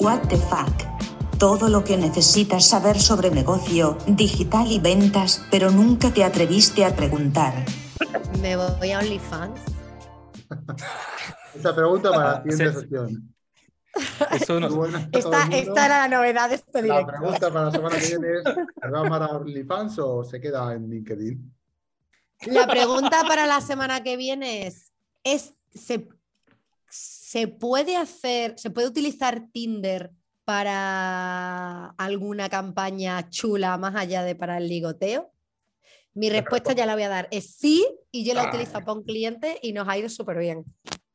What the fuck. Todo lo que necesitas saber sobre negocio, digital y ventas, pero nunca te atreviste a preguntar. Me voy a OnlyFans. Esta pregunta para la siguiente sí. sesión. Eso no- Esta, esta era la novedad de este La directo. pregunta para la semana que viene es: ¿se va a amar a OnlyFans o se queda en LinkedIn? La pregunta para la semana que viene es, es ¿se, ¿se puede hacer, se puede utilizar Tinder para alguna campaña chula más allá de para el ligoteo? Mi respuesta ya la voy a dar, es sí, y yo la utilizo para un cliente y nos ha ido súper bien.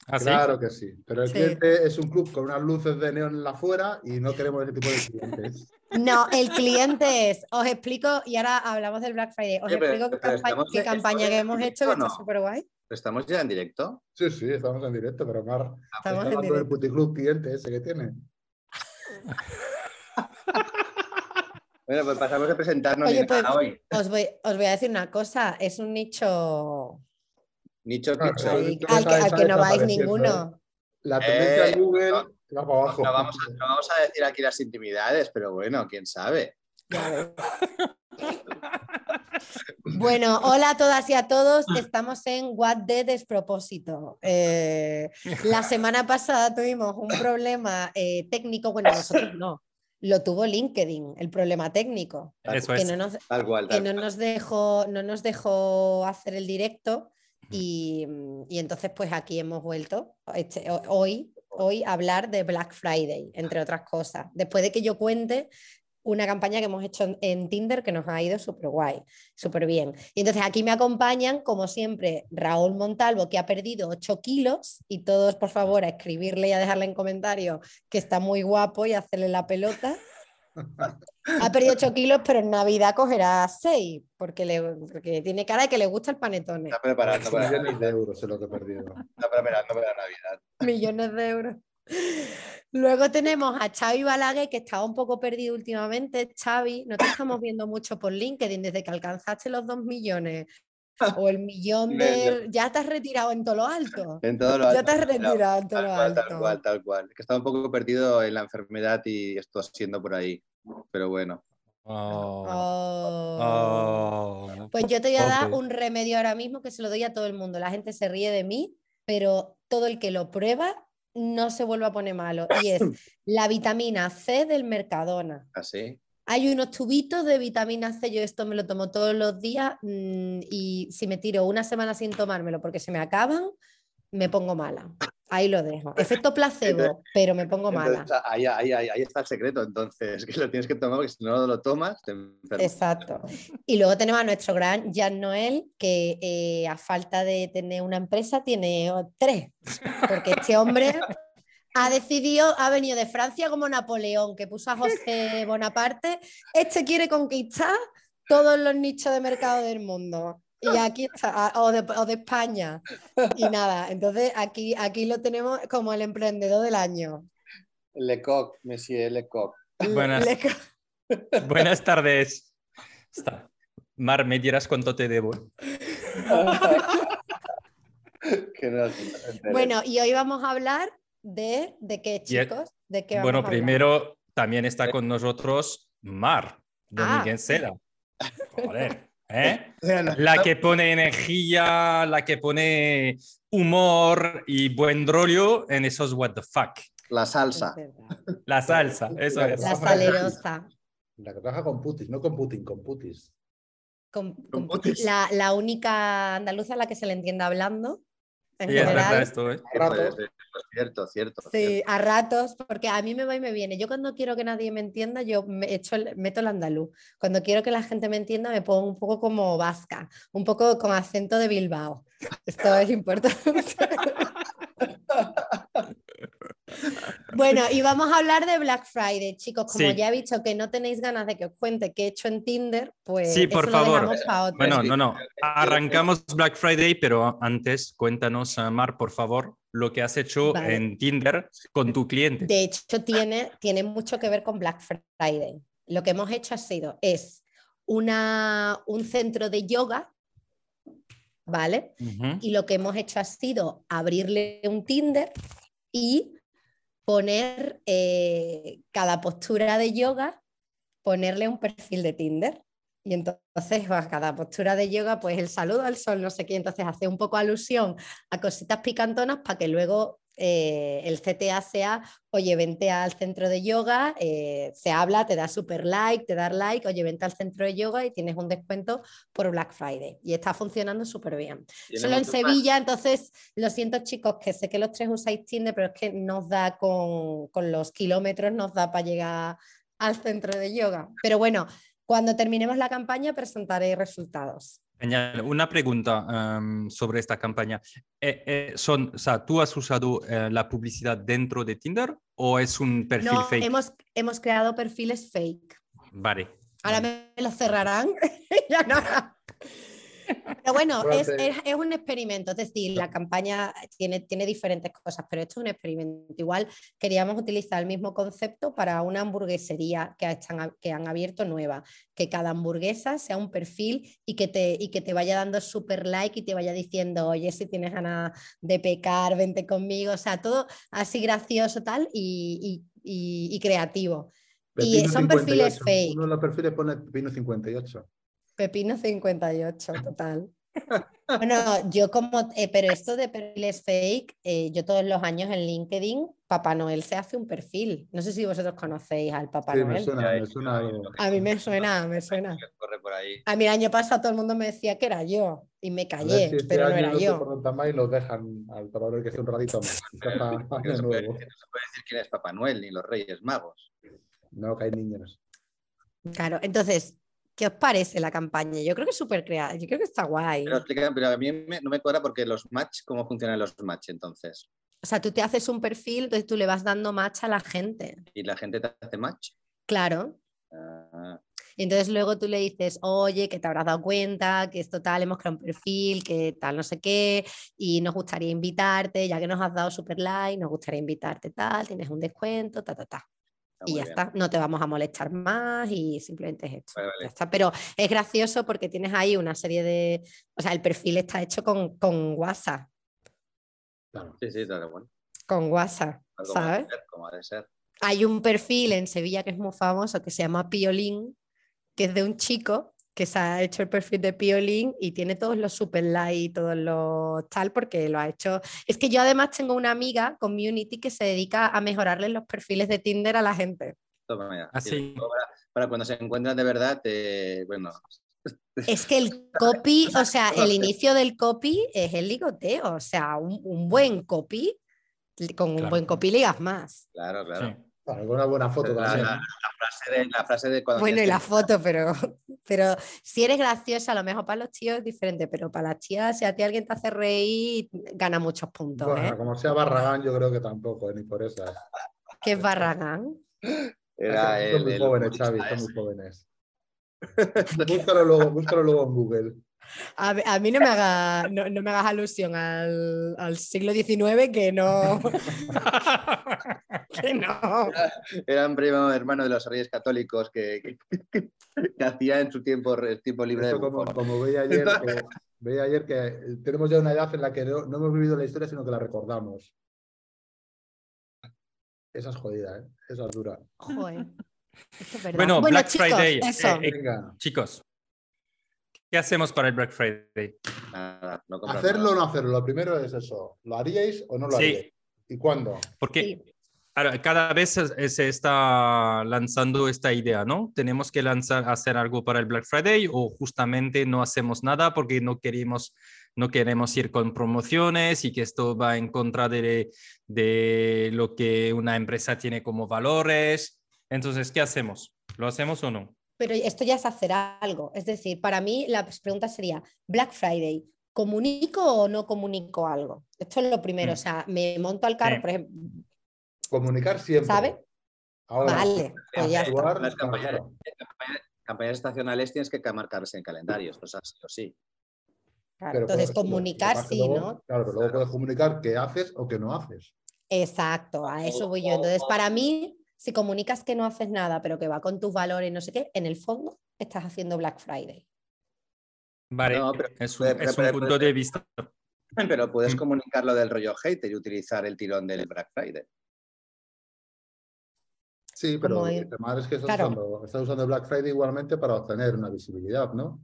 ¿Ah, sí? Claro que sí. Pero el Sí. cliente es un club con unas luces de neón en la afuera y no queremos ese tipo de clientes. No, el cliente es, os explico, y ahora hablamos del Black Friday, os pero- explico qué, pero campa- estamos- qué campaña ¿estamos que en hemos hecho, que está súper guay. ¿Estamos ya en directo? Sí, sí, estamos en directo, pero Mar Estamos está en hablando del directo. puticlub cliente ese que tiene. Bueno, pues pasamos de presentarnos Oye, pues- hoy. Os voy, os voy a decir una cosa, es un nicho Nicho sí. al, que, al que no vais ninguno. La tendencia Eh, en Google no, va para abajo. No vamos, a, no vamos a decir aquí las intimidades, pero bueno, quién sabe. Bueno, hola a todas y a todos. Estamos en What de Despropósito. Eh, la semana pasada tuvimos un problema eh, técnico. Bueno, nosotros no. Lo tuvo LinkedIn, el problema técnico. Eso Que es. no nos, Tal cual. que no nos dejó, no nos dejó hacer el directo y, y entonces pues aquí hemos vuelto este- ho- hoy, hoy a hablar de Black Friday, entre otras cosas. Después de que yo cuente una campaña que hemos hecho en, en Tinder que nos ha ido súper guay, súper bien. Y entonces aquí me acompañan, como siempre, Raúl Montalvo, que ha perdido 8 kilos, y todos, por favor, a escribirle y a dejarle en comentarios que está muy guapo y a hacerle la pelota. Ha perdido 8 kilos, pero en Navidad cogerá 6, porque, le, porque tiene cara de que le gusta el panetone. Está preparando para la millones de Navidad. euros es lo que he perdido. Está preparando para la Navidad. Millones de euros. Luego tenemos a Xavi Balague, que estaba un poco perdido últimamente. Xavi, no te estamos viendo mucho por LinkedIn desde que alcanzaste los 2 millones. O el millón de... Ya te has retirado en todo lo alto. En todo lo Ya alto, te has retirado en todo Tal lo cual, tal alto. cual, tal cual. Que estaba un poco perdido en la enfermedad y esto siendo por ahí. Pero bueno. Oh. Oh. Oh. Pues yo te voy a dar un remedio ahora mismo que se lo doy a todo el mundo. La gente se ríe de mí, pero todo el que lo prueba no se vuelve a poner malo. Y es la vitamina C del Mercadona. Así. Hay unos tubitos de vitamina C, yo esto me lo tomo todos los días mm, y si me tiro una semana sin tomármelo porque se me acaban, me pongo mala. Ahí lo dejo. Efecto placebo, pero me pongo mala. Entonces, ahí, ahí, ahí, ahí está el secreto, entonces, que lo tienes que tomar porque si no lo tomas, te enfermas. Exacto. Y luego tenemos a nuestro gran Jan Noel, que eh, a falta de tener una empresa tiene tres, porque este hombre ha decidido, ha venido de Francia como Napoleón, que puso a José Bonaparte, este quiere conquistar todos los nichos de mercado del mundo. Y aquí está, o de, o de España. Y nada, entonces aquí, aquí lo tenemos como el emprendedor del año. Lecoq, Monsieur Lecoq. Buenas. Le- Buenas tardes. Está. Mar, ¿me dirás cuánto te debo? Bueno, y hoy vamos a hablar de, ¿de qué, chicos? ¿De qué vamos Bueno, a primero también está con nosotros Mar, de Ah. Miguel Seda. Joder, ¿eh? La que pone energía, la que pone humor y buen rollo en esos what the fuck. La salsa. La salsa, eso La es. La salerosa. La que trabaja con putis, no con Putin, con putis. Con- con- putis. la, la única andaluza a la que se le entiende hablando. En Sí, es verdad general. esto, ¿eh? A ratos. Cierto, cierto. Sí, a ratos, porque a mí me va y me viene. Yo cuando quiero que nadie me entienda, yo me echo el- meto el andaluz. Cuando quiero que la gente me entienda, me pongo un poco como vasca, un poco con acento de Bilbao. Esto es importante. Bueno, y vamos a hablar de Black Friday, chicos. Como Sí. ya he visto que no tenéis ganas de que os cuente qué he hecho en Tinder, pues Sí, por eso lo favor. dejamos para otro. Bueno, no, no. Arrancamos Black Friday, pero antes cuéntanos, Mar, por favor, lo que has hecho Vale. en Tinder con tu cliente. De hecho, tiene, tiene mucho que ver con Black Friday. Lo que hemos hecho ha sido, es una, un centro de yoga, ¿vale? Y lo que hemos hecho ha sido abrirle un Tinder y poner eh, cada postura de yoga, ponerle un perfil de Tinder. Y entonces, a cada postura de yoga, pues el saludo al sol, no sé qué, entonces hace un poco alusión a cositas picantonas para que luego eh, el CTA sea, oye, vente al centro de yoga, eh, se habla, te da super like, te da like, oye, vente al centro de yoga y tienes un descuento por Black Friday. Y está funcionando súper bien. Solo en Sevilla, entonces, lo siento chicos, que sé que los tres usáis Tinder, pero es que nos da con, con los kilómetros, nos da para llegar al centro de yoga. Pero bueno, cuando terminemos la campaña presentaré resultados. Genial. Una pregunta em, sobre esta campaña. Eh, eh, son, o sea, ¿Tú has usado eh, la publicidad dentro de Tinder o es un perfil no, fake? Hemos, hemos creado perfiles fake. Vale. Ahora me lo cerrarán. Pero bueno, es, es, es, un experimento, es decir, la campaña tiene, tiene diferentes cosas, pero esto es un experimento. Igual queríamos utilizar el mismo concepto para una hamburguesería que, están, que han abierto nueva, que cada hamburguesa sea un perfil y que te, y que te vaya dando super like y te vaya diciendo, oye, si tienes ganas de pecar, vente conmigo, o sea, todo así gracioso tal y, y, y creativo. Y son 58. perfiles fake. Uno de los perfiles pone Pepino 58. Pepino 58, total. Bueno, yo como, eh, pero esto de perfiles fake, eh, yo todos los años en LinkedIn, Papá Noel se hace un perfil. No sé si vosotros conocéis al Papá Sí, Noel. me suena, me suena algo. A mí me suena, me suena. A mí el año pasado todo el mundo me decía que era yo y me callé, si este pero no era no yo. y los dejan al Papá Noel que esté un ratito más. No se, puede, nuevo. no se puede decir quién es Papá Noel ni los Reyes Magos. No, que hay niños. Claro, entonces, ¿qué os parece la campaña? Yo creo que es súper creativa, yo creo que está guay. Pero, explica- pero a mí me- no me cuadra porque los match, ¿cómo funcionan los match entonces? O sea, tú te haces un perfil, entonces tú le vas dando match a la gente. ¿Y la gente te hace match? Claro, Ah, Y entonces luego tú le dices, oye, que te habrás dado cuenta, que esto tal, hemos creado un perfil, que tal, no sé qué, y nos gustaría invitarte, ya que nos has dado super like, nos gustaría invitarte tal, tienes un descuento, ta, ta, ta. Está Y ya bien. está, no te vamos a molestar más y simplemente es esto. Vale, ya vale. está. Pero es gracioso porque tienes ahí una serie de, o sea, el perfil está hecho con, con WhatsApp, Claro. Sí, sí, está bueno. con WhatsApp, ¿sabes? como ha de ser. hay un perfil en Sevilla que es muy famoso que se llama Piolín, que es de un chico que se ha hecho el perfil de Piolín y tiene todos los super like y todos los tal porque lo ha hecho. Es que yo además tengo una amiga, community, que se dedica a mejorarle los perfiles de Tinder a la gente. Toma ya. Ah, para, para cuando se encuentran de verdad, eh, bueno, Es que el copy, o sea, el inicio del copy es el ligoteo, o sea, un, un buen copy, con un Claro. buen copy ligas más. claro, claro. Sí. Claro, con una buena foto La, también. la- la frase de, la frase de cuando Bueno, y la foto, pero, pero si eres graciosa, a lo mejor para los tíos es diferente, pero para las tías, si a ti alguien te hace reír, gana muchos puntos, Bueno, ¿eh? como sea Barragán, yo creo que tampoco, eh, ni por esas. Que es Barragán. Era son el, muy jóvenes, Xavi, son muy jóvenes. búscalo, luego, búscalo luego en Google. A, mí- a mí no me, haga, no, no me hagas alusión al, al siglo XIX, que no. que no. Era un primo hermano de los reyes católicos que, que- que hacía en su tiempo, el tiempo libre de como, como veía ayer, que, veía ayer que eh, tenemos ya una edad en la que no, no hemos vivido la historia, sino que la recordamos. Esa es jodida, ¿eh? Esa es dura. Joder. Es. Bueno, Black chicos, Friday, Eso. eh, eh, Venga, Chicos, ¿qué hacemos para el Black Friday? Nada, no comprar hacerlo o no hacerlo. Lo primero es eso. ¿Lo haríais o no lo Sí. haríais? ¿Y cuándo? Porque Sí. ahora, cada vez se, se está lanzando esta idea, ¿no? Tenemos que lanzar, hacer algo para el Black Friday o justamente no hacemos nada porque no queremos, no queremos ir con promociones y que esto va en contra de, de lo que una empresa tiene como valores. Entonces, ¿qué hacemos? ¿Lo hacemos o no? Pero esto ya es hacer algo. Es decir, para mí la pregunta sería, Black Friday, ¿comunico o no comunico algo? Esto es lo primero. Mm. O sea, me monto al carro, Sí. por ejemplo, Comunicar siempre. ¿sabe? Ahora, Vale, pues ya está. actuar, Las campañas, claro. campañas- campañas estacionales tienes que marcarse en calendario, esto es así o sí. Claro, Pero Entonces, puedes- comunicar sí, luego- ¿no? Claro, pero luego puedes comunicar qué haces o qué no haces. Exacto, a eso voy yo. Entonces, para mí, si comunicas que no haces nada, pero que va con tus valores, no sé qué, en el fondo estás haciendo Black Friday. Vale, No, pero- es un, pero- es un pero- punto de vista. Pero puedes Mm. comunicar lo del rollo hater y utilizar el tirón del Black Friday. Sí, pero el tema es que estás, Claro. usando, estás usando Black Friday igualmente para obtener una visibilidad, ¿no?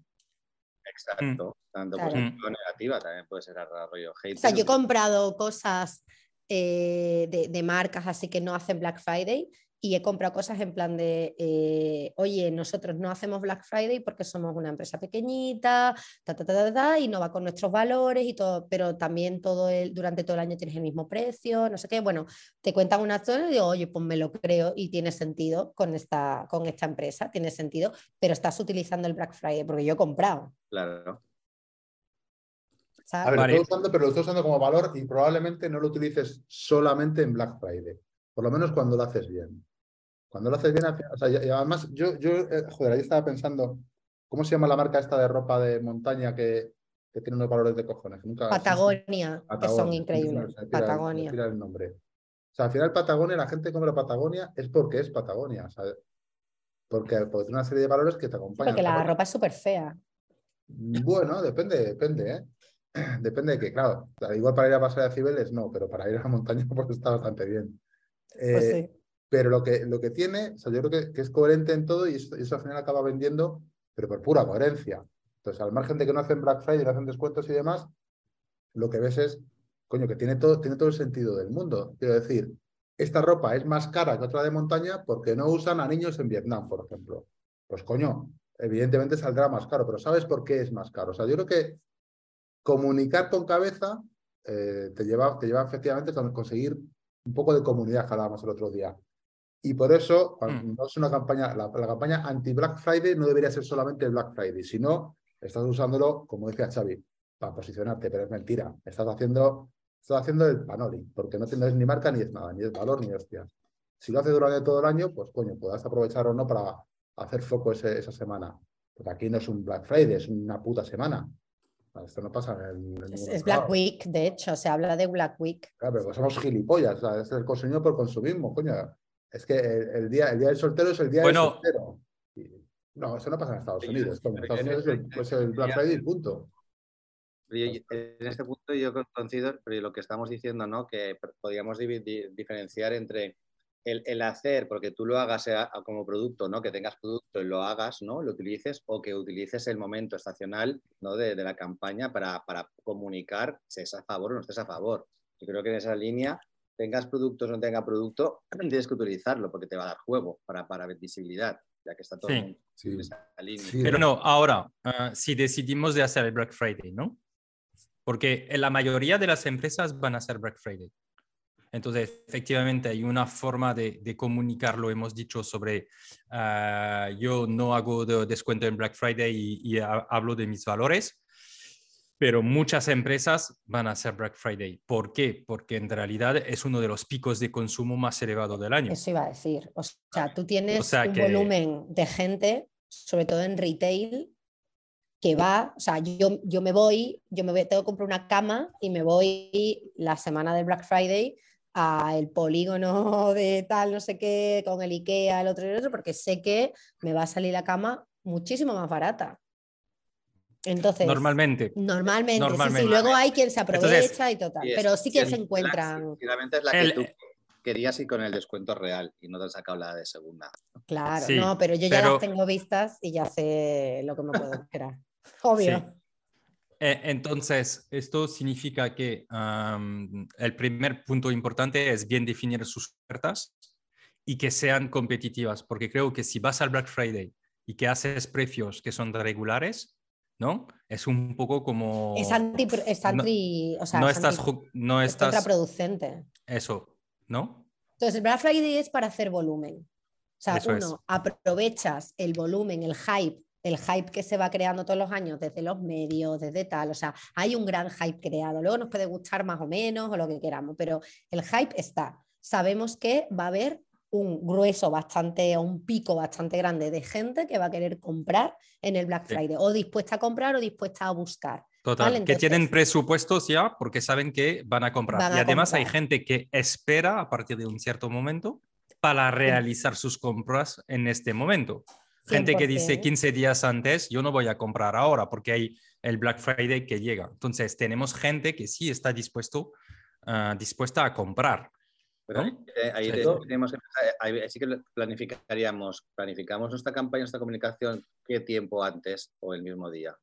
Exacto. Tanto Claro. positiva o negativa, también puede ser a rollo hate. O sea, yo he comprado cosas eh, de, marcas así que no hacen Black Friday y he comprado cosas en plan de, eh, oye, nosotros no hacemos Black Friday porque somos una empresa pequeñita, ta, ta, ta, ta, y no va con nuestros valores y todo, pero también todo el, durante todo el año tienes el mismo precio, no sé qué. Bueno, te cuentan una historia y digo, oye, pues me lo creo y tiene sentido con esta, con esta empresa, tiene sentido, pero estás utilizando el Black Friday porque yo he comprado. Claro. ¿Sabes? A ver, Vale. lo estoy usando, pero lo estoy usando como valor y probablemente no lo utilices solamente en Black Friday. Por lo menos cuando lo haces bien. Cuando lo haces bien, o sea, y- además, yo, yo eh, joder, ahí estaba pensando, ¿cómo se llama la marca esta de ropa de montaña que, que tiene unos valores de cojones? Nunca, Patagonia, que son increíbles. tira- Patagonia. tira el nombre. O sea, al final Patagonia, la gente que compra Patagonia es porque es Patagonia, ¿sabes? Porque, porque tiene una serie de valores que te acompañan. Porque la ropa es súper fea. Bueno, depende, depende, ¿eh? Depende de que, claro, igual para ir a pasar a Cibeles no, pero para ir a la montaña pues está bastante bien. Pues Eh, sí. Pero lo que, lo que tiene, o sea, yo creo que, que es coherente en todo y eso, y eso al final acaba vendiendo, pero por pura coherencia. Entonces, al margen de que no hacen Black Friday, no hacen descuentos y demás, lo que ves es, coño, que tiene todo, tiene todo el sentido del mundo. Quiero decir, esta ropa es más cara que otra de montaña porque no usan a niños en Vietnam, por ejemplo. Pues coño, evidentemente saldrá más caro, pero ¿sabes por qué es más caro? O sea, yo creo que comunicar con cabeza eh, te, lleva, te lleva efectivamente a conseguir un poco de comunidad que hablábamos el otro día. Y por eso, cuando no es una campaña, la, la campaña anti-Black Friday no debería ser solamente el Black Friday, sino estás usándolo, como decía Xavi, para posicionarte, pero es mentira. Estás haciendo, estás haciendo el panoli, porque no tienes ni marca ni es nada, ni es valor ni hostias. Si lo haces durante todo el año, pues coño, puedas aprovechar o no para hacer foco ese- esa semana. Porque aquí no es un Black Friday, es una puta semana. Esto no pasa en, en Es, es Black. Week, de hecho, se habla de Black Week. Claro, pero pues somos gilipollas, o sea, es el consumismo por consumismo, coño. Es que el, el día, el día del soltero es el día Bueno. del soltero. Y- no, eso no pasa en Estados Unidos. En Estados Unidos es el, pues el Black Friday, punto. Pero yo- en este punto yo considero, pero lo que estamos diciendo, ¿no? Que podríamos diferenciar entre el, el hacer, porque tú lo hagas a- a como producto, ¿no? Que tengas producto y lo hagas, ¿no? Lo utilices o que utilices el momento estacional, ¿no? De, de la campaña para, para comunicar si es a favor o no estés a favor. Yo creo que en esa línea, tengas productos o no tenga producto, tienes que utilizarlo porque te va a dar juego para, para visibilidad, ya que está todo Sí. en Sí. esa línea. Sí. Pero no, ahora, ah, si decidimos de hacer el Black Friday, ¿no? Porque la mayoría de las empresas van a hacer Black Friday. Entonces, efectivamente, hay una forma de, de comunicarlo, hemos dicho sobre, ah, yo no hago de- descuento en Black Friday y, y ha- hablo de mis valores, pero muchas empresas van a hacer Black Friday. ¿Por qué? Porque en realidad es uno de los picos de consumo más elevados del año. Eso iba a decir. O sea, tú tienes sea un que- volumen de gente, sobre todo en retail, que va, o sea, yo, yo me voy, yo me voy, tengo que comprar una cama y me voy la semana del Black Friday al polígono de tal, no sé qué, con el IKEA, el otro y el otro, porque sé que me va a salir la cama muchísimo más barata. Entonces, Normalmente. normalmente, sí, Normalmente. sí, luego hay quien se aprovecha Entonces, y total, Y es- pero sí que se encuentran, es la que El- tú querías y con el descuento real y no te has sacado la de segunda. claro, Sí, no, pero yo ya pero- las tengo vistas y ya sé lo que me puedo esperar. Obvio. Eh, Entonces, esto significa que am, el primer punto importante es bien definir sus ofertas y que sean competitivas, porque creo que si vas al Black Friday y que haces precios que son regulares, ¿no? Es un poco como... Es anti, es no- anti, o sea, no es estás, anti- no es estás... contraproducente. Eso, ¿no? Entonces, el Black Friday es para hacer volumen. O sea, Eso es. uno, aprovechas el volumen, el hype, el hype que se va creando todos los años desde los medios, desde tal. O sea, hay un gran hype creado. Luego nos puede gustar más o menos o lo que queramos, pero el hype está. Sabemos que va a haber un grueso bastante o un pico bastante grande de gente que va a querer comprar en el Black Sí. Friday, o dispuesta a comprar o dispuesta a buscar. Total, Vale, que tienen presupuestos ya porque saben que van a comprar. Van y además hay gente que espera a partir de un cierto momento para realizar sus compras en este momento. Gente que dice 100%. 15 días antes, yo no voy a comprar ahora porque hay el Black Friday que llega. Entonces tenemos gente que sí está dispuesto, ah, dispuesta a comprar. Ahí, eh, ahí Sí. te- tenemos ahí sí que planificaríamos, planificamos nuestra campaña, nuestra comunicación, ¿qué tiempo antes o el mismo día?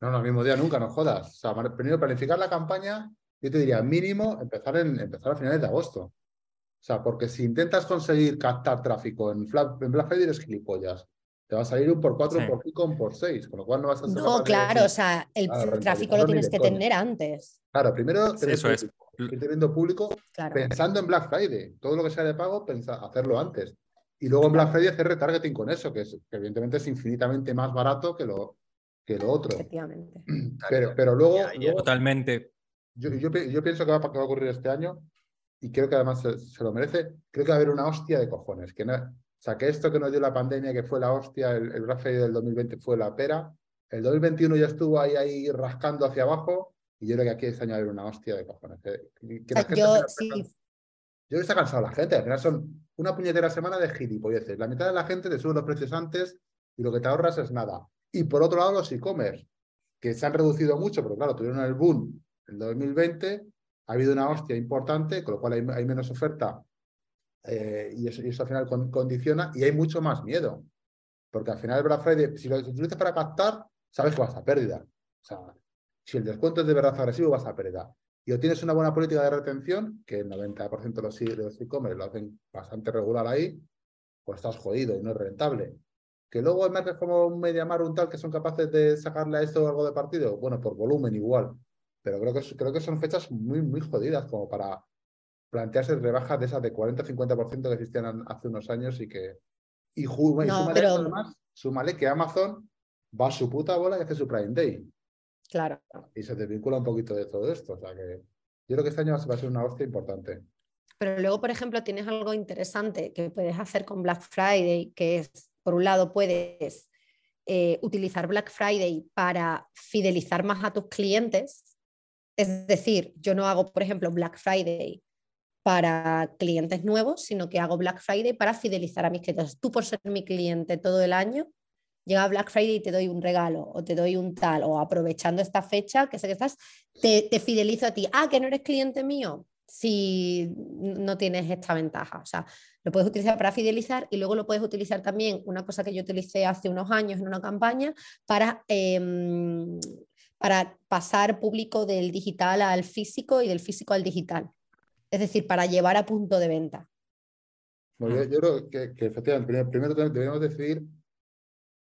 No, no, el mismo día nunca, no jodas. O sea, primero planificar la campaña, yo te diría mínimo empezar, en, empezar a finales de agosto. O sea, porque si intentas conseguir captar tráfico en Black Friday eres gilipollas. Te va a salir un por cuatro, Sí. un por cinco, un por seis, con lo cual no vas a ser No, de- claro, o sea, el Claro, tráfico lo tienes que tener antes. Claro, primero tener Eso es. público, ir teniendo público Claro. pensando en Black Friday. Todo lo que sea de pago, pensa, hacerlo antes. Y luego en Black Friday hacer retargeting con eso, que, es, que evidentemente es infinitamente más barato que lo, que lo otro. Efectivamente. Pero, pero luego, Ya, ya. luego Totalmente. yo, yo pi- yo pienso que va, que va a ocurrir este año y creo que además se, se lo merece. Creo que va a haber una hostia de cojones. Que no, sea, que esto que nos dio la pandemia, que fue la hostia, el, el Black Friday del 2020 fue la pera. El 2021 ya estuvo ahí, ahí rascando hacia abajo y yo creo que aquí este año va a haber una hostia de cojones. Que- que- que O la sea, gente yo sí, yo creo que está cansado la gente. Al final son una puñetera semana de gilipolleces. La mitad de la gente te sube los precios antes y lo que te ahorras es nada. Y por otro lado, los e-commerce, que se han reducido mucho, pero claro, tuvieron el boom en 2020. Ha habido una hostia importante, con lo cual hay, hay menos oferta eh, y, eso, al final con- condiciona y hay mucho más miedo. Porque al final el Black Friday, si lo utilizas para captar, sabes que vas a pérdida. O sea, si el descuento es de verdad agresivo, vas a pérdida. Y o tienes una buena política de retención, que el 90% de los e-commerce lo hacen bastante regular ahí, pues estás jodido y no es rentable. Que luego hay marcas como un Mediamar o un tal que son capaces de sacarle a esto algo de partido, bueno, por volumen igual. Pero creo que, creo que son fechas muy, muy jodidas como para plantearse rebajas de esas de 40-50% que existían an- hace unos años y que... Y, ju- y No, súmale, pero- además, súmale que Amazon va a su puta bola y hace su Prime Day claro. y se desvincula un poquito de todo esto. O sea que yo creo que este año va a ser una hostia importante. Pero luego, por ejemplo, tienes algo interesante que puedes hacer con Black Friday, que es, por un lado, puedes eh, utilizar Black Friday para fidelizar más a tus clientes. Es decir, yo no hago, por ejemplo, Black Friday para clientes nuevos, sino que hago Black Friday para fidelizar a mis clientes. Tú por ser mi cliente todo el año, llega Black Friday y te doy un regalo o te doy un tal, o aprovechando esta fecha que sé que estás, te, fidelizo a ti. Ah, que no eres cliente mío, si no tienes esta ventaja. O sea, lo puedes utilizar para fidelizar y luego lo puedes utilizar también, una cosa que yo utilicé hace unos años en una campaña, para, em, para pasar público del digital al físico y del físico al digital. Es decir, para llevar a punto de venta. Bueno, yo, yo creo que, que efectivamente, primero, primero deberíamos decidir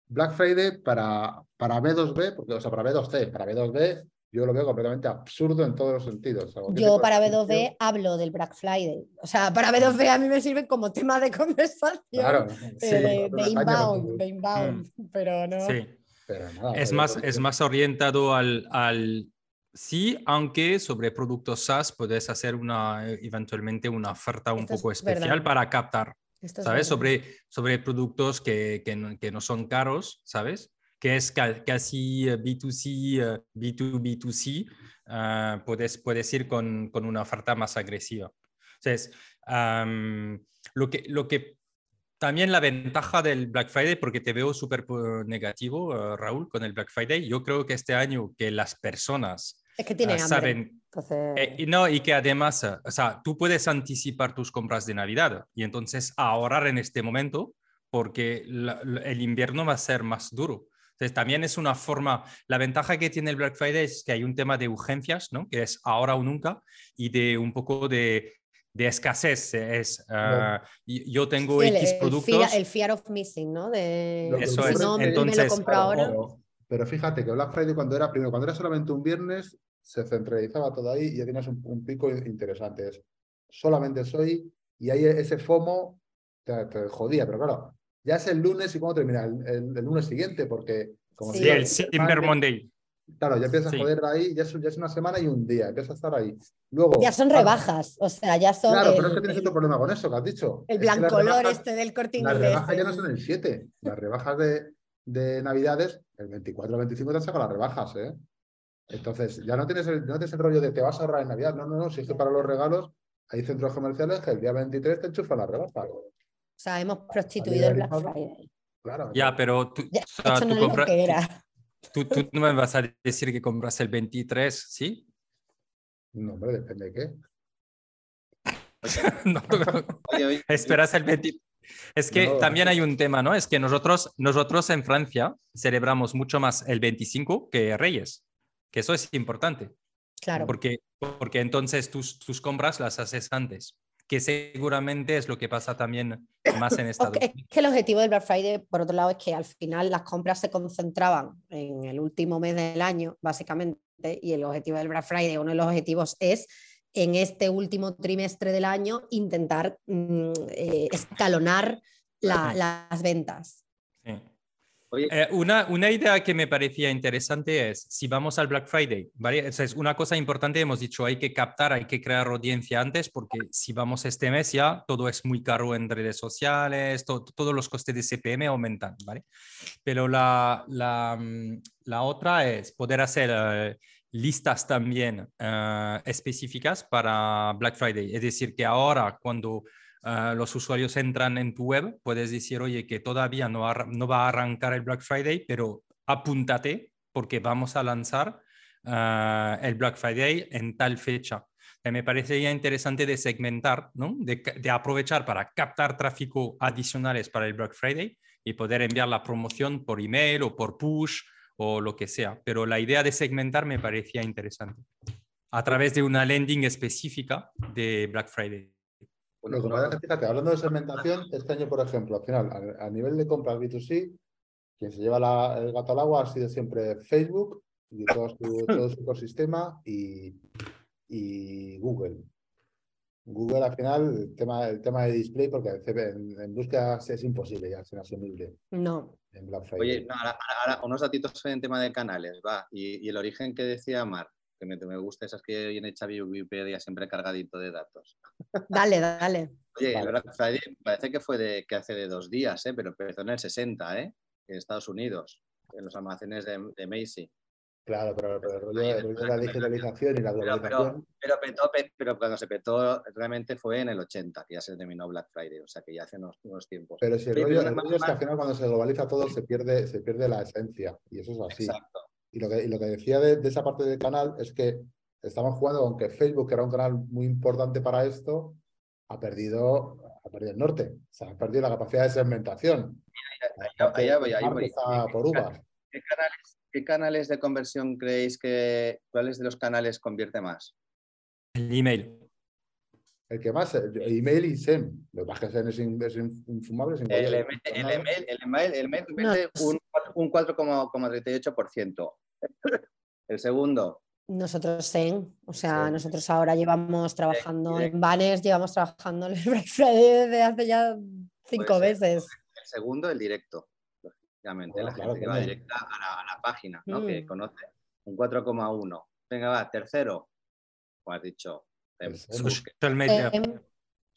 Black Friday para, para B2B, porque, o sea, para B2C, para B2B yo lo veo completamente absurdo en todos los sentidos. O sea, Yo de para servicio- B2B hablo del Black Friday. O sea, para B2B a mí me sirve como tema de conversación. Claro, eh, Sí. de, Una de caña inbound, de inbound, pero no. Sí. pero nada, Es más, es más orientado al, al sí, aunque sobre productos SaaS puedes hacer una, eventualmente una oferta un Esto es poco especial verdad. para captar, Esto es ¿sabes? verdad. Sobre, sobre productos que, que, no, que no son caros, ¿sabes? Que es ca- casi eh, B2C, eh, B2B2C, ah, puedes, puedes ir con, con una oferta más agresiva. Entonces, am, lo, que, lo que también la ventaja del Black Friday, porque te veo súper eh, negativo, eh, Raúl, con el Black Friday, yo creo que este año que las personas Es que tiene ah, hambre. saben, Entonces, eh, y no, y que además, eh, o sea, tú puedes anticipar tus compras de Navidad y entonces ahorrar en este momento porque la- el invierno va a ser más duro. Entonces, también es una forma, la ventaja que tiene el Black Friday es que hay un tema de urgencias, ¿no? Que es ahora o nunca, y de un poco de, de escasez. Es, ah, y- yo tengo el, X el productos. fear, el fear of missing, ¿no? De, Eso si es. no, me Entonces, lo compro Claro, ahora. pero, pero fíjate que Black Friday cuando era primero, cuando era solamente un viernes, se centralizaba todo ahí y ya tienes un, un pico interesante. Es solamente soy y ahí ese FOMO te, te jodía, pero claro, ya es el lunes y cuando termina el, el- el lunes siguiente, porque como Sí. Siga el Cyber Monday, Monday. Claro, ya empiezas Sí. a joder ahí, ya es, ya es una semana y un día, empiezas a estar ahí. Luego, Ya son claro, rebajas, o sea, ya son Claro, el, pero es que tienes el- otro problema con eso que has dicho. el las blancolor rebajas- este del corte Las inglés. rebajas ya no el- son el 7. Las rebajas de, de Navidades, el 24 o 25 te han sacado las rebajas, ¿eh? Entonces, ya no tienes, el, no tienes el rollo de te vas a ahorrar en Navidad. No, no, no. Si es que para los regalos hay centros comerciales que el día 23 te enchufan las rebajas. O sea, hemos prostituido el Black. Friday. Claro. Ya, pero tú, Ya, o sea, esto tú no compras- que era. Tú- tú no me vas a decir que compras el 23, ¿sí? No, hombre, depende de qué. No, esperas el 20. Es que No. también hay un tema, ¿no? Es que nosotros, nosotros en Francia celebramos mucho más el 25 que Reyes, que eso es importante, Claro. porque, porque entonces tus, tus compras las haces antes, que seguramente es lo que pasa también más en Estados Ok, Es Unidos. que el objetivo del Black Friday, por otro lado, es que al final las compras se concentraban en el último mes del año, básicamente, y el objetivo del Black Friday, uno de los objetivos es en este último trimestre del año intentar mm, eh, escalonar la- las ventas. Eh, una, una idea que me parecía interesante es, si vamos al Black Friday, ¿vale? Esa es una cosa importante, hemos dicho, hay que captar, hay que crear audiencia antes, porque si vamos este mes ya, todo es muy caro en redes sociales, to- todos los costes de CPM aumentan, ¿vale? Pero la, la, mm, la otra es poder hacer eh, listas también eh, específicas para Black Friday. Es decir, que ahora cuando uh, los usuarios entran en tu web, puedes decir, oye, que todavía no, no va a arrancar el Black Friday, pero apúntate porque vamos a lanzar uh, el Black Friday en tal fecha. Eh, Me parecería interesante de segmentar, ¿no? de, de aprovechar para captar tráfico adicionales para el Black Friday y poder enviar la promoción por email o por push o lo que sea. Pero la idea de segmentar me parecía interesante a través de una landing específica de Black Friday. Bueno, Lo que no- pasa es que, fíjate, hablando de segmentación, este año, por ejemplo, al final, a, a nivel de compras B2C, quien se lleva la- el gato al agua ha sido siempre Facebook y todo su, todo su ecosistema y, y Google. Google al final, el tema, el tema de display, porque en, en, en búsqueda es imposible ya, es inasumible No, en Black Friday. Oye, no, ahora, ahora- ahora unos datitos en tema de canales, va. Y, y el origen que decía Mar, que me, me gusta esas que viene Xavi Wikipedia siempre cargadito de datos. dale, dale. Oye, Vale. el Black Friday parece que fue de, que hace de dos días, ¿eh? pero empezó en el 60, ¿eh? en Estados Unidos, en los almacenes de, de Macy. Claro, pero, pero el, rollo, el rollo de la digitalización y la Pero, globalización. pero, pero, petó, pe- pero cuando se petó realmente fue en el 80, que ya se terminó Black Friday, o sea que ya hace unos, unos tiempos. Pero si el rollo, pero el rollo es que al final cuando se globaliza todo se pierde, se pierde la esencia. Y eso es así. Exacto. Y lo que, y lo que decía de, de esa parte del canal es que estamos jugando, aunque Facebook, que era un canal muy importante para esto, ha perdido, ha perdido el norte. O sea, ha perdido la capacidad de segmentación. Allá- allá voy, ahí Mar voy. está por uvas. ¿Qué canales, ¿Qué canales de conversión creéis que, cuáles de los canales convierte más? El email. El que más, eh, email y SEM. Lo que pasa es que SEM es, in- es in- infumable. es El, email, el email, el email, el email No, un, un 4,38%. El segundo, Nosotros en, o sea, Sí. nosotros ahora llevamos trabajando en banners, llevamos trabajando en el Black Friday desde hace ya cinco veces. el segundo, el directo. Lógicamente, Bueno, la claro, gente que va directa a la, a la página, ¿no? Que Mm. conoce. Un 4,1. Venga, va, tercero. Como has dicho, El. Social media.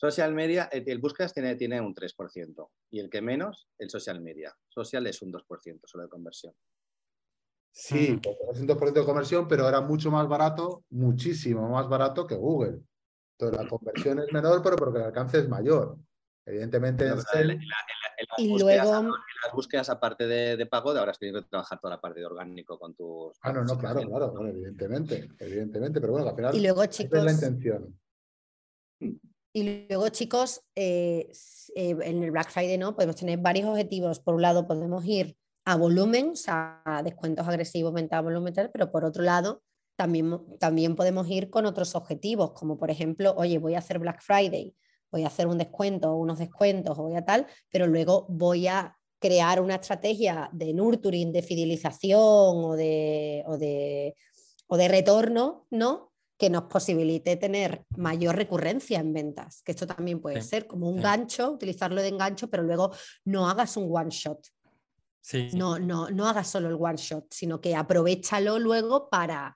Social media, el, el búsquedas tiene, tiene un 3%. Y el que menos, el social media. Social es un 2% solo de conversión. Sí, Mm. porque es un 2% de conversión, pero era mucho más barato, muchísimo más barato que Google. Entonces la conversión es menor, pero porque el alcance es mayor. Evidentemente, en Pero, pero, SEM- en la- en la- en las Y búsquedas, luego- en las búsquedas, aparte de, de pago, de ahora has tenido que trabajar toda la parte de orgánico con tus. Ah, no, no, claro, claro, bueno, evidentemente, evidentemente, pero bueno, al final y luego, esa es chicos, la intención. Y luego, chicos, eh, eh, en el Black Friday no podemos tener varios objetivos. Por un lado, podemos ir a volumen, o sea, a descuentos agresivos, venta a volumen, pero por otro lado, también, también podemos ir con otros objetivos, como por ejemplo, oye, voy a hacer Black Friday, voy a hacer un descuento unos descuentos voy a tal, pero luego voy a crear una estrategia de nurturing, de fidelización o de, o de, o de retorno, ¿no? Que nos posibilite tener mayor recurrencia en ventas, que esto también puede Sí, ser como un sí. gancho, utilizarlo de engancho, pero luego no hagas un one shot, Sí. no, no, no hagas solo el one shot, sino que aprovechalo luego para,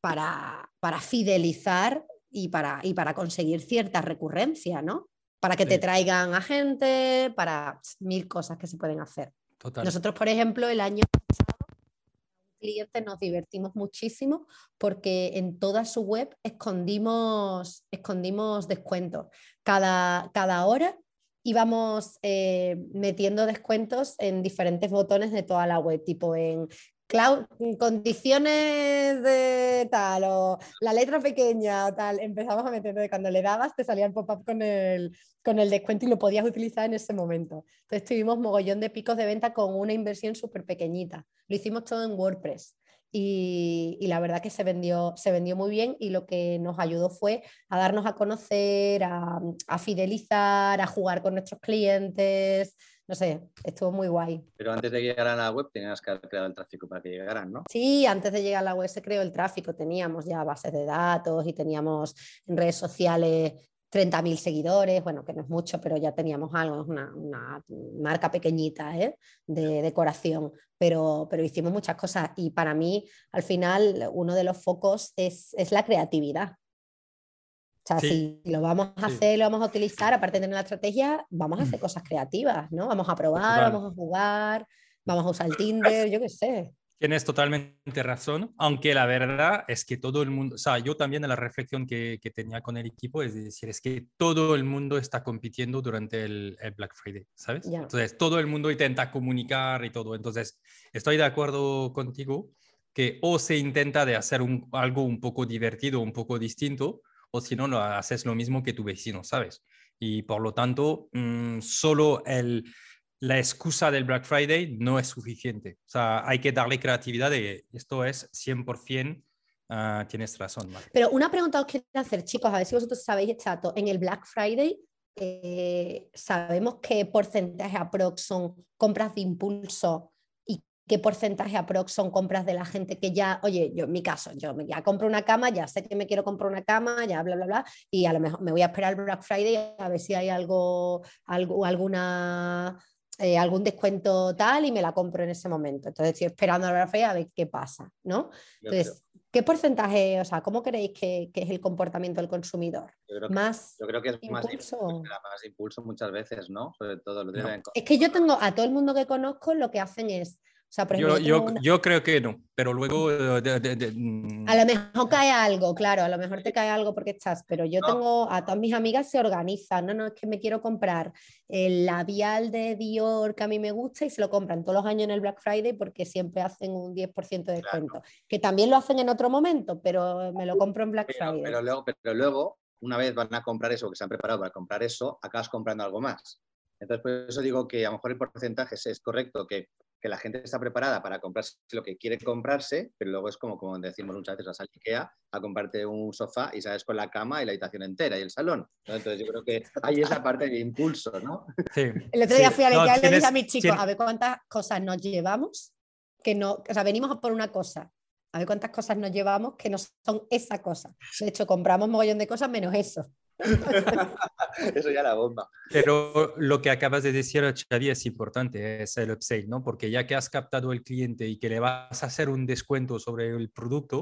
para, para fidelizar y para, y para conseguir cierta recurrencia, ¿no? Para que te traigan a gente, para mil cosas que se pueden hacer. Total. Nosotros, por ejemplo, el año pasado, un cliente nos divertimos muchísimo porque en toda su web escondimos, escondimos descuentos. Cada, cada hora íbamos eh, metiendo descuentos en diferentes botones de toda la web, tipo en condiciones de tal, o la letra pequeña, o tal, empezamos a meter, cuando le dabas te salía el pop-up con el, con el descuento y lo podías utilizar en ese momento. Entonces tuvimos mogollón de picos de venta con una inversión súper pequeñita. Lo hicimos todo en WordPress. Y, y la verdad que se vendió, se vendió muy bien y lo que nos ayudó fue a darnos a conocer, a, a fidelizar, a jugar con nuestros clientes. No sé, estuvo muy guay. Pero antes de llegar a la web tenías que haber creado el tráfico para que llegaran, ¿no? Sí, antes de llegar a la web se creó el tráfico, teníamos ya bases de datos y teníamos en redes sociales 30.000 seguidores, bueno, que no es mucho, pero ya teníamos algo, es una, una marca pequeñita ¿eh? de decoración, pero, pero hicimos muchas cosas y para mí al final uno de los focos es, es la creatividad. O sea, Sí. si lo vamos a Sí. hacer, lo vamos a utilizar, aparte de tener la estrategia, vamos a hacer cosas creativas, ¿no? Vamos a probar, Total. vamos a jugar, vamos a usar el Tinder, yo qué sé. Tienes totalmente razón, aunque la verdad es que todo el mundo, o sea, yo también en la reflexión que, que tenía con el equipo es decir, es que todo el mundo está compitiendo durante el, el Black Friday, ¿sabes? Ya. Entonces, todo el mundo intenta comunicar y todo. Entonces, estoy de acuerdo contigo que o se intenta de hacer un- algo un poco divertido, un poco distinto, si no, haces lo mismo que tu vecino, ¿sabes? Y por lo tanto, mm, solo el, la excusa del Black Friday no es suficiente. O sea, hay que darle creatividad de esto es 100%, ah, tienes razón. Pero una pregunta os quiero hacer, chicos, a ver si vosotros sabéis este dato. En el Black Friday, eh, ¿sabemos qué porcentaje aprox son compras de impulso qué porcentaje aprox son compras de la gente que ya, oye, yo en mi caso, yo ya compro una cama, ya sé que me quiero comprar una cama, ya bla, bla, bla, y a lo mejor me voy a esperar el Black Friday a ver si hay algo, algo alguna... eh, algún descuento tal y me la compro en ese momento. Entonces estoy esperando al Black Friday a ver qué pasa, ¿no? Entonces, ¿qué porcentaje, o sea, cómo creéis que, que es el comportamiento del consumidor? yo creo que- ¿Más yo creo que es más impulso? impulso, más impulso muchas veces, ¿no? Sobre todo lo en Es que yo tengo a todo el mundo que conozco, lo que hacen es, o sea, por ejemplo, Yo, yo una- creo que no, pero luego... de- de- de- mm, a lo mejor cae algo, claro, a lo mejor te cae algo porque estás, pero yo No. tengo a todas mis amigas se organizan, no, no, es que me quiero comprar el labial de Dior que a mí me gusta y se lo compran todos los años en el Black Friday porque siempre hacen un 10% de descuento, que también lo hacen en otro momento, pero me lo compro en Black pero, Friday. pero luego, pero luego, una vez van a comprar eso, que se han preparado para comprar eso, acabas comprando algo más. Entonces, por eso digo que a lo mejor el porcentaje es correcto, que, que la gente está preparada para comprarse lo que quiere comprarse, pero luego es como, como decimos muchas veces, vas al IKEA a comprarte un sofá y sales con la cama y la habitación entera y el salón. ¿no? Entonces, yo creo que hay esa parte de impulso, ¿no? sí, El otro día sí. fui a No, Ikea y le dije a mis chicos, tienes- a ver cuántas cosas nos llevamos, que no, o sea, venimos a por una cosa, a ver cuántas cosas nos llevamos que no son esa cosa. De hecho, compramos mogollón de cosas menos eso. Eso ya la bomba. Pero lo que acabas de decir, Xavi, es importante, es el upsell, ¿no? Porque ya que has captado el cliente y que le vas a hacer un descuento sobre el producto,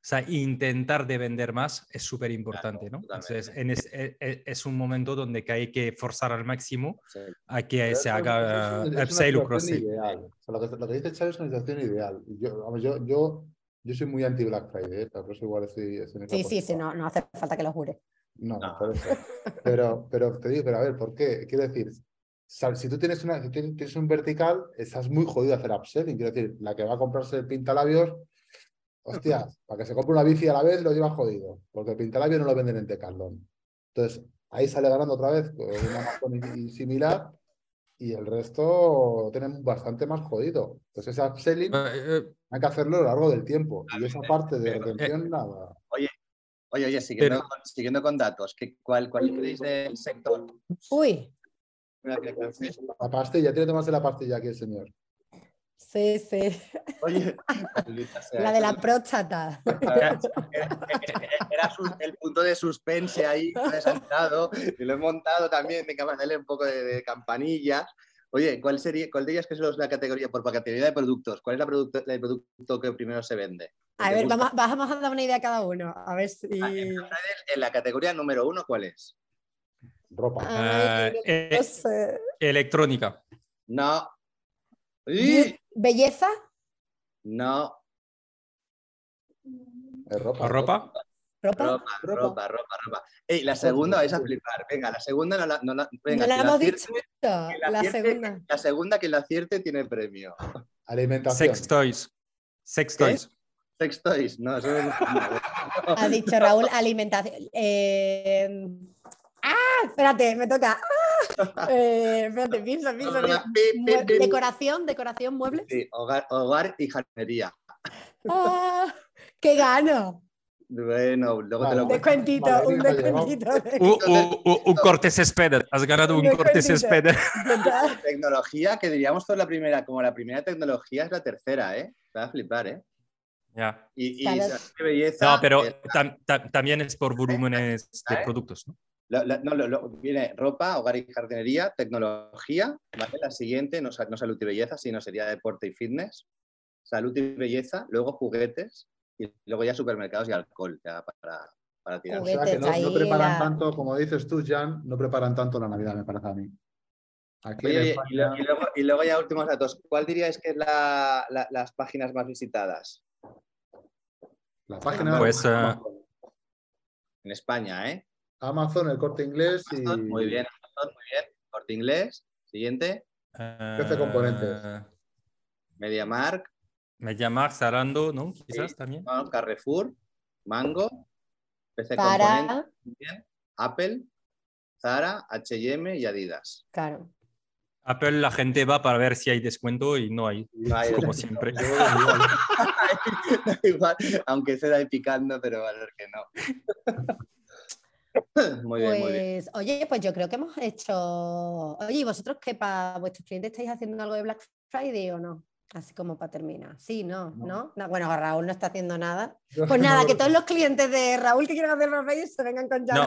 o sea, intentar de vender más es súper importante, ¿no? totalmente. Entonces, en es, e- e- es un momento donde que hay que forzar al máximo Sí. a que Pero se haga es- es upsell o cross-sell. O sea, lo, que, lo que dice Xavi es una situación ideal. Yo, yo, yo, yo soy muy anti Black Friday, ¿eh? por eso igual estoy, estoy Sí, sí, sí, no, no hace falta que lo jure. No, No. por eso. Pero, pero te digo, pero a ver, ¿por qué? Quiero decir, si tú tienes, una, si tienes un vertical, estás muy jodido a hacer upselling. Quiero decir, la que va a comprarse el pintalabios, hostias, para que se compre una bici a la vez lo lleva jodido, porque el pintalabios no lo venden en Decathlon. Entonces, ahí sale ganando otra vez con un Amazon similar, y el resto lo tienen bastante más jodido. Entonces, ese upselling Eh, eh, hay que hacerlo a lo largo del tiempo. Y esa parte de retención, nada. Oye, oye, siguiendo, Pero- con, siguiendo con datos, ¿qué, cuál, ¿cuál creéis del sector? Uy, La pastilla, tiene que tomarse la pastilla aquí el señor. sí, sí. Oye, La de la próstata. Era, era su- el punto de suspense ahí, me he saltado, y lo he montado también, de darle un poco de, de campanillas. Oye, ¿cuál sería, cuál dirías que es la categoría, por categoría de productos? ¿Cuál es la producto, el producto que primero se vende? A ¿Te ver, vamos, vamos a dar una idea a cada uno. A ver si. Ah, En en la categoría número uno, ¿cuál es? Ropa. Ay, no eh, sé. electrónica. No. ¡Y! ¿Belleza? No. Es ropa. ¿Ropa? ¿Ropa? Ropa, Ropa. ropa, ropa, ropa. Ey, la segunda vais a flipar. Venga, la segunda no la. No la, venga, no la hemos acierte- dicho. la La acierte- segunda. La segunda que la acierte tiene premio. Alimentación. Sex toys. Sex ¿Qué? toys. Sex toys, no, eso no. Ha dicho Raúl, alimentación. Eh, ¡Ah! Espérate, me toca. ¡Ah! Eh, espérate, piensa, piensa. Decoración, decoración, muebles. Sí, hogar, hogar y jardinería. ¡Ah! ¡Qué gano! Bueno, luego Vale. te lo Un cuento. descuentito, Vale, un descuentito. U- u- u- un corte césped. Has ganado un Un corte descuentito. césped. Tecnología, que diríamos toda la primera, como la primera tecnología es la tercera, ¿eh? Te va a flipar, ¿eh? Ya. Y, y Claro. ¿sabes qué belleza. No, pero Eh, tam- tam- también es por volúmenes de ¿Eh? productos, ¿no? lo- lo- no, lo- lo- viene ropa, hogar y jardinería, tecnología, ¿vale? La siguiente, no, no salud y belleza, sino sería deporte y fitness, salud y belleza, luego juguetes y luego ya supermercados y alcohol, ya para, para tirar. O sea que no, preparan la- tanto, como dices tú, Jan, no preparan tanto la Navidad, me parece a mí. Aquí en Oye, y, España, lo- y luego, y luego ya últimos datos. ¿Cuál diríais que es la- la- las páginas más visitadas? la página Pues, de eh, En España, ¿eh? Amazon, el corte inglés y Muy bien, Amazon, muy bien. Corte inglés. Siguiente. PC Componentes. Eh, MediaMark, MediaMarkt, Zalando, ¿no? Quizás Sí. también. ¿no? Carrefour, Mango, PC Para, Apple, Zara, H&M y Adidas. claro. Apple la gente va para ver si hay descuento y no hay, No hay como siempre. Yo, igual. Aunque se da ahí picando, pero va a ser que no. Muy bien, muy bien. Pues, oye, pues yo creo que hemos hecho. Oye, ¿y vosotros qué para vuestros clientes estáis haciendo algo de Black Friday o no? Así como para terminar. Sí, no, No. no. No, Bueno, Raúl no está haciendo nada. Pues nada, que todos los clientes de Raúl que quieran hacer Friday se vengan con Jan No.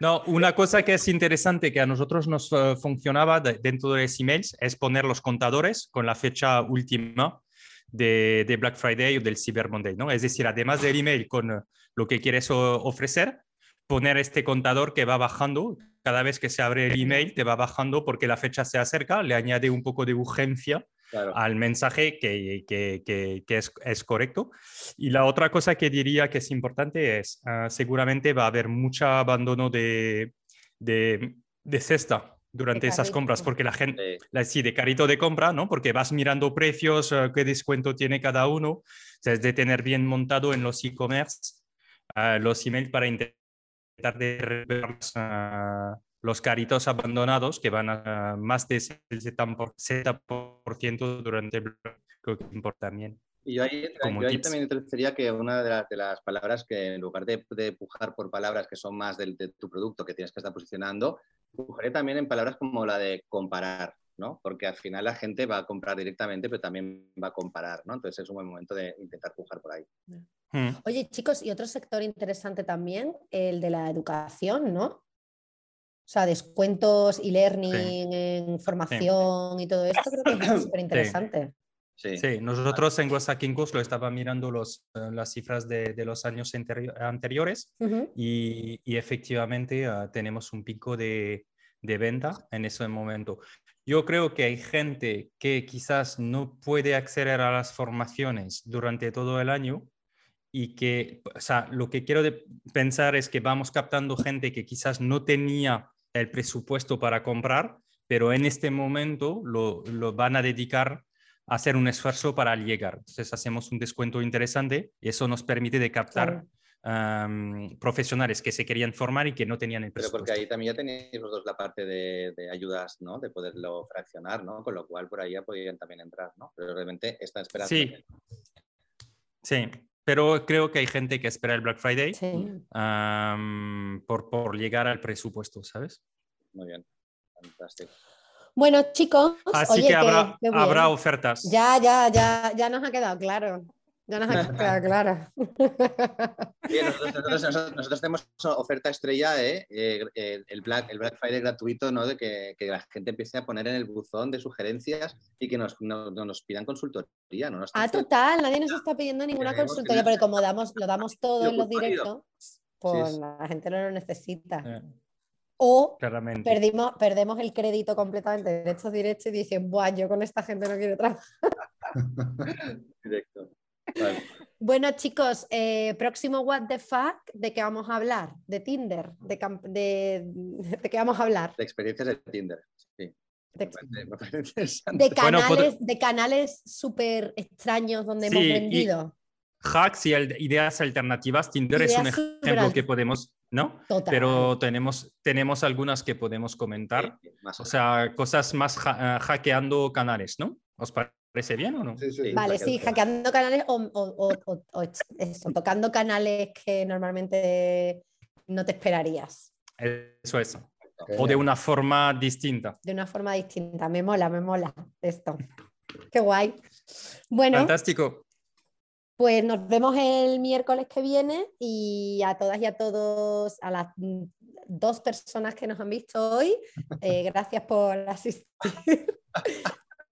No, una cosa que es interesante que a nosotros nos eh, funcionaba de- dentro de los emails es poner los contadores con la fecha última de, de Black Friday o del Cyber Monday, ¿no? Es decir, además del email con eh, lo que quieres o- ofrecer, poner este contador que va bajando. Cada vez que se abre el email te va bajando porque la fecha se acerca, le añade un poco de urgencia Claro. al mensaje que, que- que- que es, es correcto. Y la otra cosa que diría que es importante es, ah, seguramente va a haber mucho abandono de, de, de cesta durante esas carrito. compras, porque la gente, Sí. la, sí, de carrito de compra, ¿no? Porque vas mirando precios, ah, qué descuento tiene cada uno, o sea, es de tener bien montado en los e-commerce ah, los emails para intentar de recuperar ah, los caritos abandonados que van a más del 70% durante el creo que también. Y yo ahí, Como yo ahí también introduciría que una de las, de las palabras que en lugar de, de pujar por palabras que son más del, de tu producto que tienes que estar posicionando, pujaré también en palabras como la de comparar, ¿no? Porque al final la gente va a comprar directamente, pero también va a comparar, ¿no? Entonces es un buen momento de intentar pujar por ahí. Hmm. Oye, chicos, y otro sector interesante también, el de la educación, ¿no? O sea, descuentos y learning en formación y todo esto, creo que es súper interesante. Sí. Sí, nosotros en Course lo estaba mirando los, eh, las cifras de, de los años anteri- anteriores y, y efectivamente ah, tenemos un pico de, de venta en ese momento. Yo creo que hay gente que quizás no puede acceder a las formaciones durante todo el año y que, o sea, lo que quiero de- pensar es que vamos captando gente que quizás no tenía el presupuesto para comprar, pero en este momento lo, lo van a dedicar a hacer un esfuerzo para llegar. Entonces hacemos un descuento interesante y eso nos permite de captar am, profesionales que se querían formar y que no tenían el Pero presupuesto. porque ahí también ya tenéis los dos la parte de, de ayudas, ¿no? De poderlo fraccionar, ¿no? Con lo cual por ahí ya podrían también entrar, ¿no? Pero realmente están esperando. Sí. Sí, pero creo que hay gente que espera el Black Friday Sí. por, por llegar al presupuesto, ¿sabes? Muy bien. Fantástico. Bueno, chicos, Así oye, que habrá, habrá ofertas. Ya, ya, ya, ya nos ha quedado claro. Ya nos ha quedado claro. Bien, nosotros, nosotros- tenemos oferta estrella, ¿eh? Eh, el, el Black, el Black Friday gratuito, ¿no? De que, que la gente empiece a poner en el buzón de sugerencias y que nos, no- no nos pidan consultoría. ¿no? Nos Ah, total, nadie nos está pidiendo ninguna consultoría, pero como damos, lo damos todo en los directos, pues sí. la gente no lo necesita. Eh, O claramente. perdimos, perdemos el crédito completamente de estos directos y dicen, Buah, yo con esta gente no quiero trabajar. Directo. Vale. Bueno, chicos, eh, próximo What the Fuck, ¿de qué vamos a hablar? ¿De Tinder? ¿De, camp- de, de qué vamos a hablar? De experiencias de Tinder. Sí. Me De, parece, me parece interesante. de Bueno, canales, de canales súper extraños donde Sí, hemos y- vendido. Hacks y al- ideas alternativas. Tinder es un ejemplo que podemos, ¿no? Total. Pero tenemos, tenemos algunas que podemos comentar. Sí, más O sea, cosas más ha- eh, hackeando canales, ¿no? ¿Os parece bien o no? Sí, sí, sí. Vale, sí, hackeando canales o, o- o- o- o eso, tocando canales que normalmente no te esperarías. Eso es. Ok. O de una forma distinta. De una forma distinta. Me mola, me mola esto. Qué guay. Bueno, Fantástico. pues nos vemos el miércoles que viene y a todas y a todos, a las dos personas que nos han visto hoy, eh, gracias por asistir,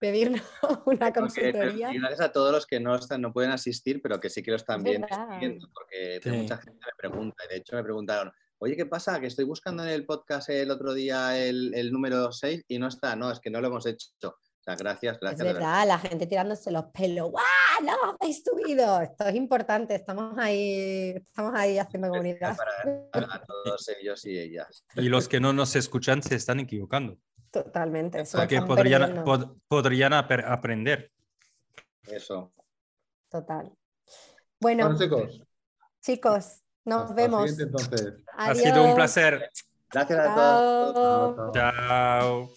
pedirnos una Porque- consultoría. y gracias a todos los que no, están, no pueden asistir, pero que sí que lo están Es viendo, porque Sí. mucha gente me pregunta. y De hecho, me preguntaron, oye, ¿qué pasa? Que estoy buscando en el podcast el otro día el, el número 6 y no está. No, es que no lo hemos hecho. O sea, gracias, Es gracias. de verdad. la gente tirándose los pelos. ¡Guau! ¡No! ¡Habéis subido! Esto es importante. Estamos ahí, estamos ahí haciendo comunidad. Para, a todos ellos y ellas. Y los que no nos escuchan se están equivocando. Totalmente. se lo Porque están podrían, pod- podrían ap- aprender. Eso. Total. Bueno, Bueno, chicos, chicos, nos hasta vemos. siguiente, entonces. Ha sido un placer. Gracias a todos. Chao.